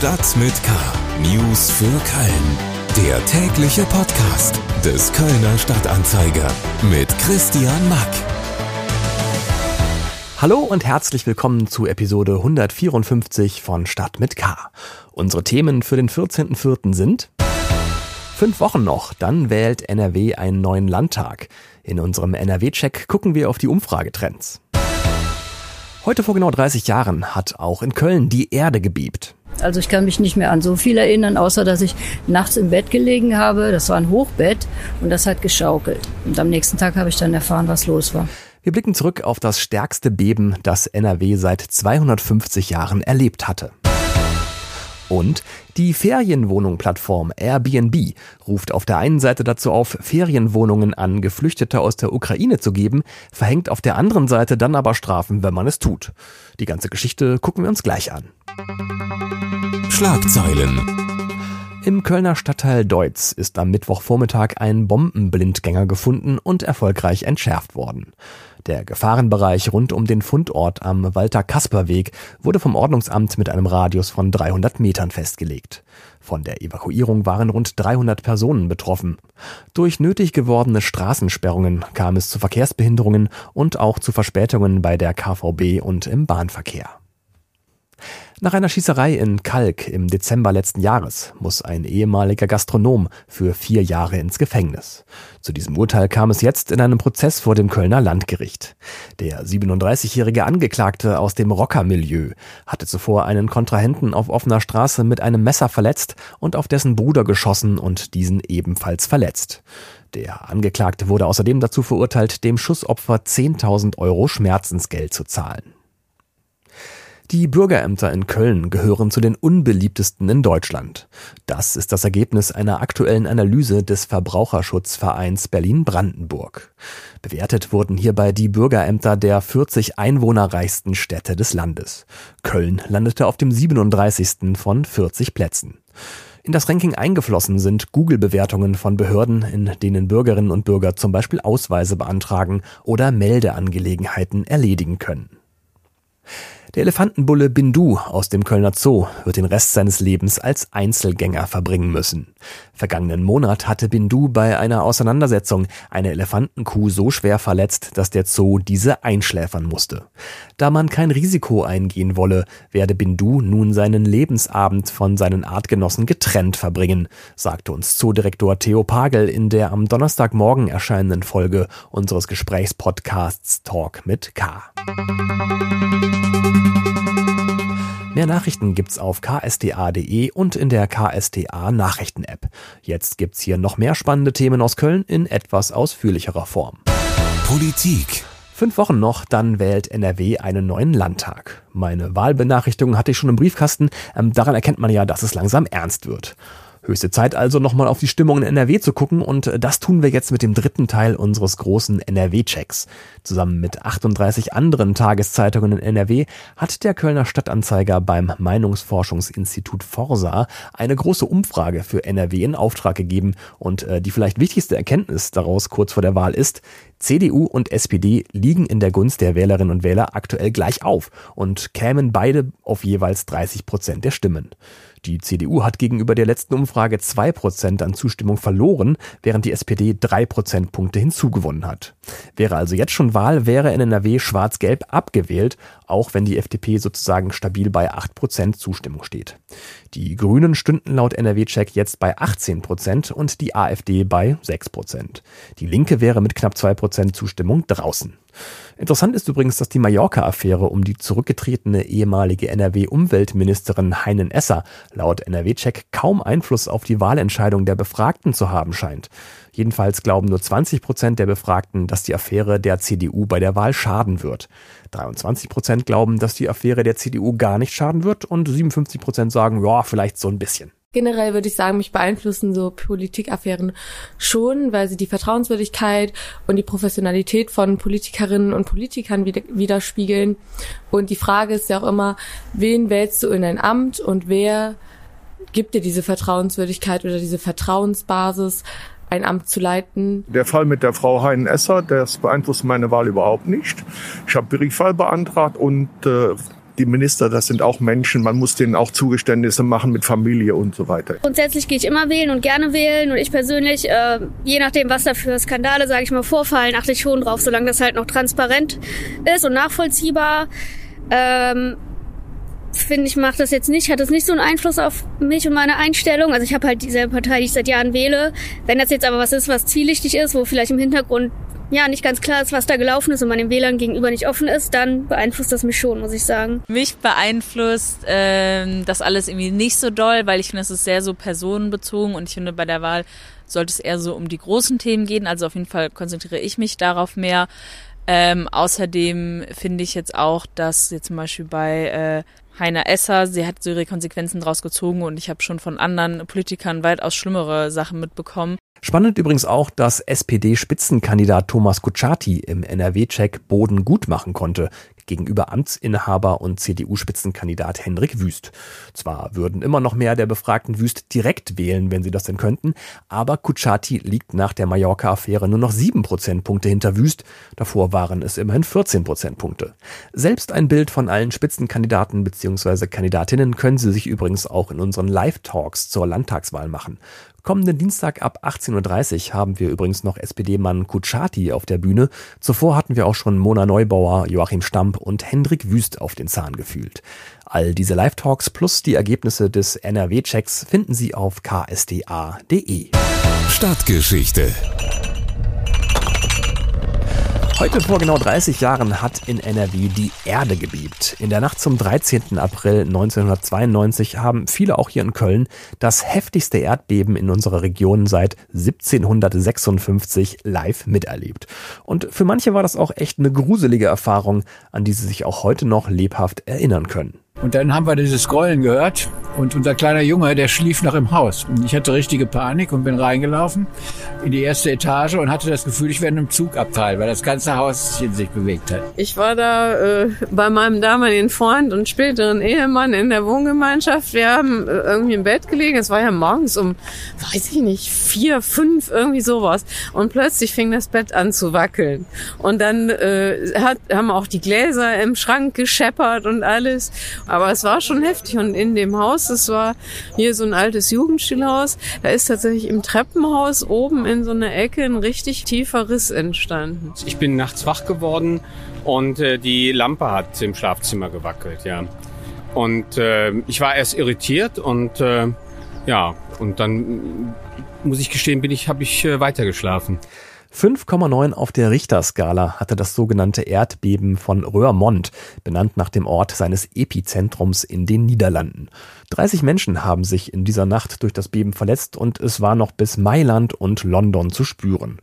Stadt mit K. News für Köln. Der tägliche Podcast des Kölner Stadtanzeiger mit Christian Mack. Hallo und herzlich willkommen zu Episode 154 von Stadt mit K. Unsere Themen für den 14.04. sind Fünf Wochen noch, dann wählt NRW einen neuen Landtag. In unserem NRW-Check gucken wir auf die Umfragetrends. Heute vor genau 30 Jahren hat auch in Köln die Erde gebiebt. Also ich kann mich nicht mehr an so viel erinnern, außer dass ich nachts im Bett gelegen habe. Das war ein Hochbett und das hat geschaukelt. Und am nächsten Tag habe ich dann erfahren, was los war. Wir blicken zurück auf das stärkste Beben, das NRW seit 250 Jahren erlebt hatte. Und die Ferienwohnung-Plattform Airbnb ruft auf der einen Seite dazu auf, Ferienwohnungen an Geflüchtete aus der Ukraine zu geben, verhängt auf der anderen Seite dann aber Strafen, wenn man es tut. Die ganze Geschichte gucken wir uns gleich an. Schlagzeilen. Im Kölner Stadtteil Deutz ist am Mittwochvormittag ein Bombenblindgänger gefunden und erfolgreich entschärft worden. Der Gefahrenbereich rund um den Fundort am Walter-Kasper-Weg wurde vom Ordnungsamt mit einem Radius von 300 Metern festgelegt. Von der Evakuierung waren rund 300 Personen betroffen. Durch nötig gewordene Straßensperrungen kam es zu Verkehrsbehinderungen und auch zu Verspätungen bei der KVB und im Bahnverkehr. Nach einer Schießerei in Kalk im Dezember letzten Jahres muss ein ehemaliger Gastronom für vier Jahre ins Gefängnis. Zu diesem Urteil kam es jetzt in einem Prozess vor dem Kölner Landgericht. Der 37-jährige Angeklagte aus dem Rockermilieu hatte zuvor einen Kontrahenten auf offener Straße mit einem Messer verletzt und auf dessen Bruder geschossen und diesen ebenfalls verletzt. Der Angeklagte wurde außerdem dazu verurteilt, dem Schussopfer 10.000 Euro Schmerzensgeld zu zahlen. Die Bürgerämter in Köln gehören zu den unbeliebtesten in Deutschland. Das ist das Ergebnis einer aktuellen Analyse des Verbraucherschutzvereins Berlin-Brandenburg. Bewertet wurden hierbei die Bürgerämter der 40 einwohnerreichsten Städte des Landes. Köln landete auf dem 37. von 40 Plätzen. In das Ranking eingeflossen sind Google-Bewertungen von Behörden, in denen Bürgerinnen und Bürger zum Beispiel Ausweise beantragen oder Meldeangelegenheiten erledigen können. Der Elefantenbulle Bindu aus dem Kölner Zoo wird den Rest seines Lebens als Einzelgänger verbringen müssen. Vergangenen Monat hatte Bindu bei einer Auseinandersetzung eine Elefantenkuh so schwer verletzt, dass der Zoo diese einschläfern musste. Da man kein Risiko eingehen wolle, werde Bindu nun seinen Lebensabend von seinen Artgenossen getrennt verbringen, sagte uns Zoodirektor Theo Pagel in der am Donnerstagmorgen erscheinenden Folge unseres Gesprächspodcasts Talk mit K. Mehr Nachrichten gibt's auf ksda.de und in der KSTA Nachrichten-App. Jetzt gibt's hier noch mehr spannende Themen aus Köln in etwas ausführlicherer Form. Politik. Fünf Wochen noch, dann wählt NRW einen neuen Landtag. Meine Wahlbenachrichtigung hatte ich schon im Briefkasten. Ähm, daran erkennt man ja, dass es langsam ernst wird. Höchste Zeit also nochmal auf die Stimmung in NRW zu gucken und äh, das tun wir jetzt mit dem dritten Teil unseres großen NRW-Checks. Zusammen mit 38 anderen Tageszeitungen in NRW hat der Kölner Stadtanzeiger beim Meinungsforschungsinstitut Forsa eine große Umfrage für NRW in Auftrag gegeben und äh, die vielleicht wichtigste Erkenntnis daraus kurz vor der Wahl ist, CDU und SPD liegen in der Gunst der Wählerinnen und Wähler aktuell gleich auf und kämen beide auf jeweils 30 Prozent der Stimmen. Die CDU hat gegenüber der letzten Umfrage zwei Prozent an Zustimmung verloren, während die SPD drei Prozentpunkte hinzugewonnen hat. Wäre also jetzt schon Wahl, wäre in NRW schwarz-gelb abgewählt, auch wenn die FDP sozusagen stabil bei acht Prozent Zustimmung steht. Die Grünen stünden laut NRW-Check jetzt bei 18 Prozent und die AfD bei 6 Prozent. Die Linke wäre mit knapp zwei Prozent Zustimmung draußen. Interessant ist übrigens, dass die Mallorca-Affäre um die zurückgetretene ehemalige NRW-Umweltministerin Heinen Esser laut NRW-Check kaum Einfluss auf die Wahlentscheidung der Befragten zu haben scheint. Jedenfalls glauben nur 20 Prozent der Befragten, dass die Affäre der CDU bei der Wahl schaden wird. 23 Prozent glauben, dass die Affäre der CDU gar nicht schaden wird und 57 Prozent sagen, ja, vielleicht so ein bisschen. Generell würde ich sagen, mich beeinflussen so Politikaffären schon, weil sie die Vertrauenswürdigkeit und die Professionalität von Politikerinnen und Politikern widerspiegeln. Und die Frage ist ja auch immer, wen wählst du in ein Amt und wer gibt dir diese Vertrauenswürdigkeit oder diese Vertrauensbasis, ein Amt zu leiten. Der Fall mit der Frau Heinen-Esser, das beeinflusst meine Wahl überhaupt nicht. Ich habe Briefwahl beantragt und äh, Die Minister, das sind auch Menschen, man muss denen auch Zugeständnisse machen mit Familie und so weiter. Grundsätzlich gehe ich immer wählen und gerne wählen und ich persönlich, äh, je nachdem, was da für Skandale, sage ich mal, vorfallen, achte ich schon drauf, solange das halt noch transparent ist und nachvollziehbar. Ähm, finde ich, macht das jetzt nicht, hat das nicht so einen Einfluss auf mich und meine Einstellung. Also ich habe halt dieselbe Partei, die ich seit Jahren wähle. Wenn das jetzt aber was ist, was zwielichtig ist, wo vielleicht im Hintergrund ja nicht ganz klar ist, was da gelaufen ist und man den Wählern gegenüber nicht offen ist, dann beeinflusst das mich schon, muss ich sagen. Mich beeinflusst ähm, das alles irgendwie nicht so doll, weil ich finde, es ist sehr so personenbezogen und ich finde, bei der Wahl sollte es eher so um die großen Themen gehen. Also auf jeden Fall konzentriere ich mich darauf mehr. Ähm, außerdem finde ich jetzt auch, dass jetzt zum Beispiel bei äh, Heiner Esser, sie hat so ihre Konsequenzen draus gezogen und ich habe schon von anderen Politikern weitaus schlimmere Sachen mitbekommen. Spannend übrigens auch, dass SPD-Spitzenkandidat Thomas Kutschaty im NRW-Check Boden gut machen konnte gegenüber Amtsinhaber und CDU-Spitzenkandidat Hendrik Wüst. Zwar würden immer noch mehr der Befragten Wüst direkt wählen, wenn sie das denn könnten, aber Kutschaty liegt nach der Mallorca-Affäre nur noch sieben Prozentpunkte hinter Wüst. Davor waren es immerhin 14 Prozentpunkte. Selbst ein Bild von allen Spitzenkandidaten bzw. Kandidatinnen können Sie sich übrigens auch in unseren Live-Talks zur Landtagswahl machen. Kommenden Dienstag ab 18.30 Uhr haben wir übrigens noch SPD-Mann Kutschaty auf der Bühne. Zuvor hatten wir auch schon Mona Neubauer, Joachim Stamp und Hendrik Wüst auf den Zahn gefühlt. All diese Live-Talks plus die Ergebnisse des NRW-Checks finden Sie auf ksda.de. Stadtgeschichte Heute vor genau 30 Jahren hat in NRW die Erde gebebt. In der Nacht zum 13. April 1992 haben viele auch hier in Köln das heftigste Erdbeben in unserer Region seit 1756 live miterlebt. Und für manche war das auch echt eine gruselige Erfahrung, an die sie sich auch heute noch lebhaft erinnern können. Und dann haben wir dieses Grollen gehört und unser kleiner Junge, der schlief noch im Haus. Und ich hatte richtige Panik und bin reingelaufen in die erste Etage und hatte das Gefühl, ich wäre in einem Zugabteil, weil das ganze Haus sich bewegt hat. Ich war da äh, bei meinem damaligen Freund und späteren Ehemann in der Wohngemeinschaft. Wir haben äh, irgendwie im Bett gelegen. Es war ja morgens um, weiß ich nicht, vier, fünf, irgendwie sowas. Und plötzlich fing das Bett an zu wackeln. Und dann äh, hat, haben auch die Gläser im Schrank gescheppert und alles. Aber es war schon heftig. Und in dem Haus, es war hier so ein altes Jugendstilhaus, da ist tatsächlich im Treppenhaus oben in so einer Ecke ein richtig tiefer Riss entstanden. Ich bin nachts wach geworden und äh, die Lampe hat im Schlafzimmer gewackelt, ja. Und äh, ich war erst irritiert und äh, ja, und dann muss ich gestehen, bin ich, habe ich äh, weitergeschlafen. 5,9 auf der Richterskala hatte das sogenannte Erdbeben von Roermond, benannt nach dem Ort seines Epizentrums in den Niederlanden. 30 Menschen haben sich in dieser Nacht durch das Beben verletzt und es war noch bis Mailand und London zu spüren.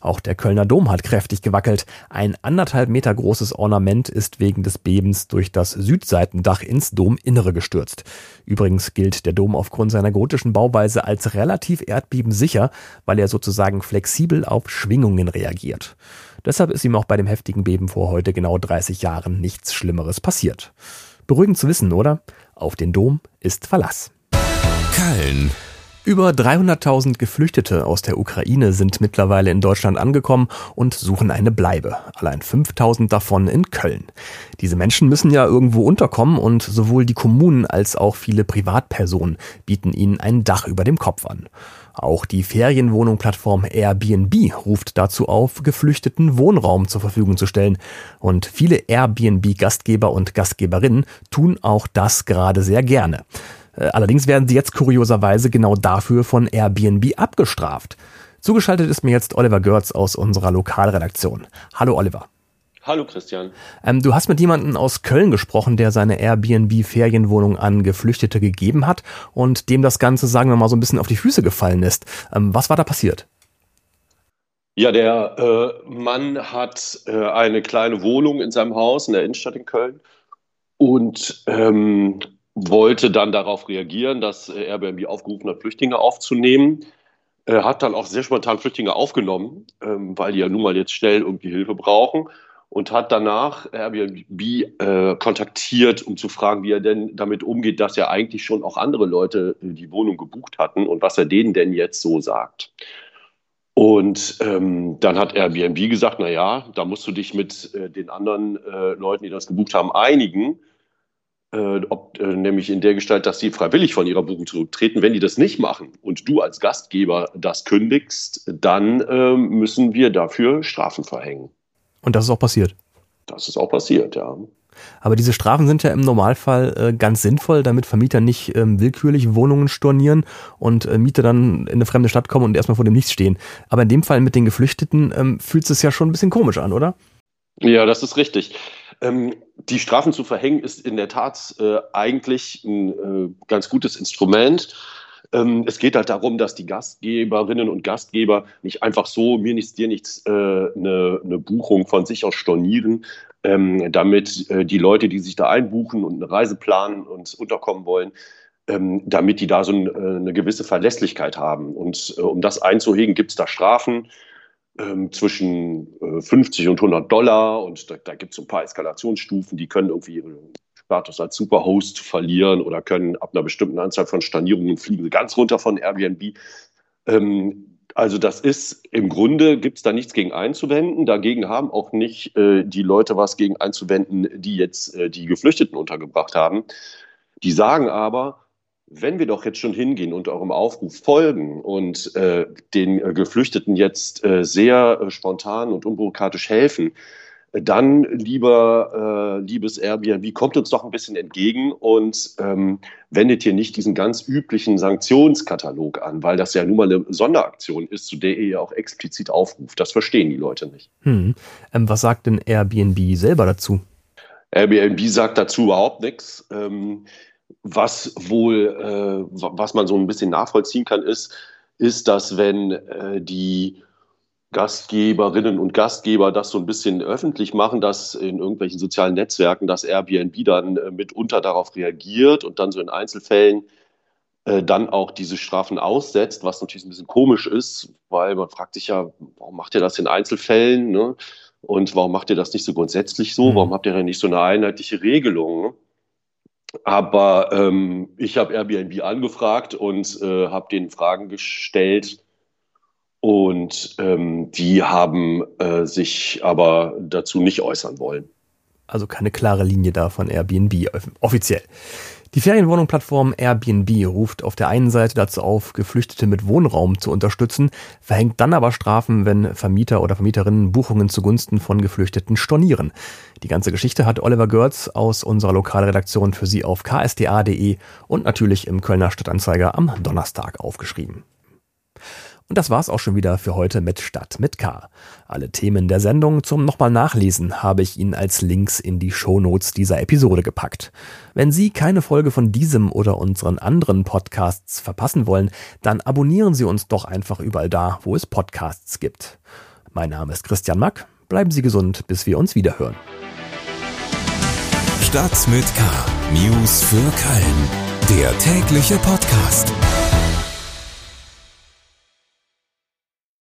Auch der Kölner Dom hat kräftig gewackelt. Ein anderthalb Meter großes Ornament ist wegen des Bebens durch das Südseitendach ins Dominnere gestürzt. Übrigens gilt der Dom aufgrund seiner gotischen Bauweise als relativ erdbebensicher, weil er sozusagen flexibel auf Schwingungen reagiert. Deshalb ist ihm auch bei dem heftigen Beben vor heute genau 30 Jahren nichts Schlimmeres passiert. Beruhigend zu wissen, oder? Auf den Dom ist Verlass. Köln. Über 300.000 Geflüchtete aus der Ukraine sind mittlerweile in Deutschland angekommen und suchen eine Bleibe. Allein 5.000 davon in Köln. Diese Menschen müssen ja irgendwo unterkommen und sowohl die Kommunen als auch viele Privatpersonen bieten ihnen ein Dach über dem Kopf an. Auch die Ferienwohnung-Plattform Airbnb ruft dazu auf, Geflüchteten Wohnraum zur Verfügung zu stellen. Und viele Airbnb-Gastgeber und Gastgeberinnen tun auch das gerade sehr gerne. Äh, allerdings werden sie jetzt kurioserweise genau dafür von Airbnb abgestraft. Zugeschaltet ist mir jetzt Oliver Görz aus unserer Lokalredaktion. Hallo Oliver. Hallo Christian. Ähm, du hast mit jemandem aus Köln gesprochen, der seine Airbnb-Ferienwohnung an Geflüchtete gegeben hat und dem das Ganze, sagen wir mal, so ein bisschen auf die Füße gefallen ist. Ähm, was war da passiert? Ja, der äh, Mann hat äh, eine kleine Wohnung in seinem Haus in der Innenstadt in Köln und ähm, wollte dann darauf reagieren, dass äh, Airbnb aufgerufen hat, Flüchtlinge aufzunehmen. Er hat dann auch sehr spontan Flüchtlinge aufgenommen, ähm, weil die ja nun mal jetzt schnell irgendwie Hilfe brauchen und hat danach Airbnb äh, kontaktiert, um zu fragen, wie er denn damit umgeht, dass ja eigentlich schon auch andere Leute äh, die Wohnung gebucht hatten und was er denen denn jetzt so sagt. Und ähm, dann hat Airbnb gesagt, na ja, da musst du dich mit äh, den anderen äh, Leuten, die das gebucht haben, einigen äh, ob, äh, nämlich in der Gestalt, dass sie freiwillig von ihrer Buchung zurücktreten. Wenn die das nicht machen und du als Gastgeber das kündigst, dann äh, müssen wir dafür Strafen verhängen. Und das ist auch passiert. Das ist auch passiert, ja. Aber diese Strafen sind ja im Normalfall äh, ganz sinnvoll, damit Vermieter nicht ähm, willkürlich Wohnungen stornieren und äh, Mieter dann in eine fremde Stadt kommen und erstmal vor dem Nichts stehen. Aber in dem Fall mit den Geflüchteten ähm, fühlt es ja schon ein bisschen komisch an, oder? Ja, das ist richtig. Ähm, die Strafen zu verhängen ist in der Tat äh, eigentlich ein äh, ganz gutes Instrument. Ähm, es geht halt darum, dass die Gastgeberinnen und Gastgeber nicht einfach so, mir nichts, dir nichts, äh, eine, eine Buchung von sich aus stornieren, ähm, damit äh, die Leute, die sich da einbuchen und eine Reise planen und unterkommen wollen, ähm, damit die da so äh, eine gewisse Verlässlichkeit haben. Und äh, um das einzuhegen, gibt es da Strafen ähm, zwischen 50 äh, und 100 Dollar und da, da gibt es so ein paar Eskalationsstufen, die können irgendwie ihren Status als Superhost verlieren oder können ab einer bestimmten Anzahl von Stornierungen fliegen ganz runter von Airbnb. Ähm, also das ist im Grunde gibt es da nichts gegen einzuwenden. Dagegen haben auch nicht äh, die Leute was gegen einzuwenden, die jetzt äh, die Geflüchteten untergebracht haben. Die sagen aber, wenn wir doch jetzt schon hingehen und eurem Aufruf folgen und äh, den äh, Geflüchteten jetzt äh, sehr äh, spontan und unbürokratisch helfen, dann, lieber, äh, liebes Airbnb, kommt uns doch ein bisschen entgegen und ähm, wendet hier nicht diesen ganz üblichen Sanktionskatalog an, weil das ja nun mal eine Sonderaktion ist, zu der ihr ja auch explizit aufruft. Das verstehen die Leute nicht. Hm. Ähm, was sagt denn Airbnb selber dazu? Airbnb sagt dazu überhaupt nichts. Ähm, was wohl, äh, was man so ein bisschen nachvollziehen kann, ist, ist, dass wenn äh, die Gastgeberinnen und Gastgeber das so ein bisschen öffentlich machen, dass in irgendwelchen sozialen Netzwerken das Airbnb dann äh, mitunter darauf reagiert und dann so in Einzelfällen äh, dann auch diese Strafen aussetzt, was natürlich ein bisschen komisch ist, weil man fragt sich ja, warum macht ihr das in Einzelfällen? Ne? Und warum macht ihr das nicht so grundsätzlich so? Mhm. Warum habt ihr denn nicht so eine einheitliche Regelung? Ne? Aber ähm, ich habe Airbnb angefragt und äh, habe denen Fragen gestellt. Und ähm, die haben äh, sich aber dazu nicht äußern wollen. Also keine klare Linie da von Airbnb offiziell. Die Ferienwohnungsplattform Airbnb ruft auf der einen Seite dazu auf, Geflüchtete mit Wohnraum zu unterstützen, verhängt dann aber Strafen, wenn Vermieter oder Vermieterinnen Buchungen zugunsten von Geflüchteten stornieren. Die ganze Geschichte hat Oliver Görz aus unserer Lokalredaktion für Sie auf ksda.de und natürlich im Kölner Stadtanzeiger am Donnerstag aufgeschrieben. Und das war's auch schon wieder für heute mit Stadt mit K. Alle Themen der Sendung zum nochmal nachlesen habe ich Ihnen als Links in die Shownotes dieser Episode gepackt. Wenn Sie keine Folge von diesem oder unseren anderen Podcasts verpassen wollen, dann abonnieren Sie uns doch einfach überall da, wo es Podcasts gibt. Mein Name ist Christian Mack. Bleiben Sie gesund, bis wir uns wiederhören. Stadt mit K. News für Köln. Der tägliche Podcast.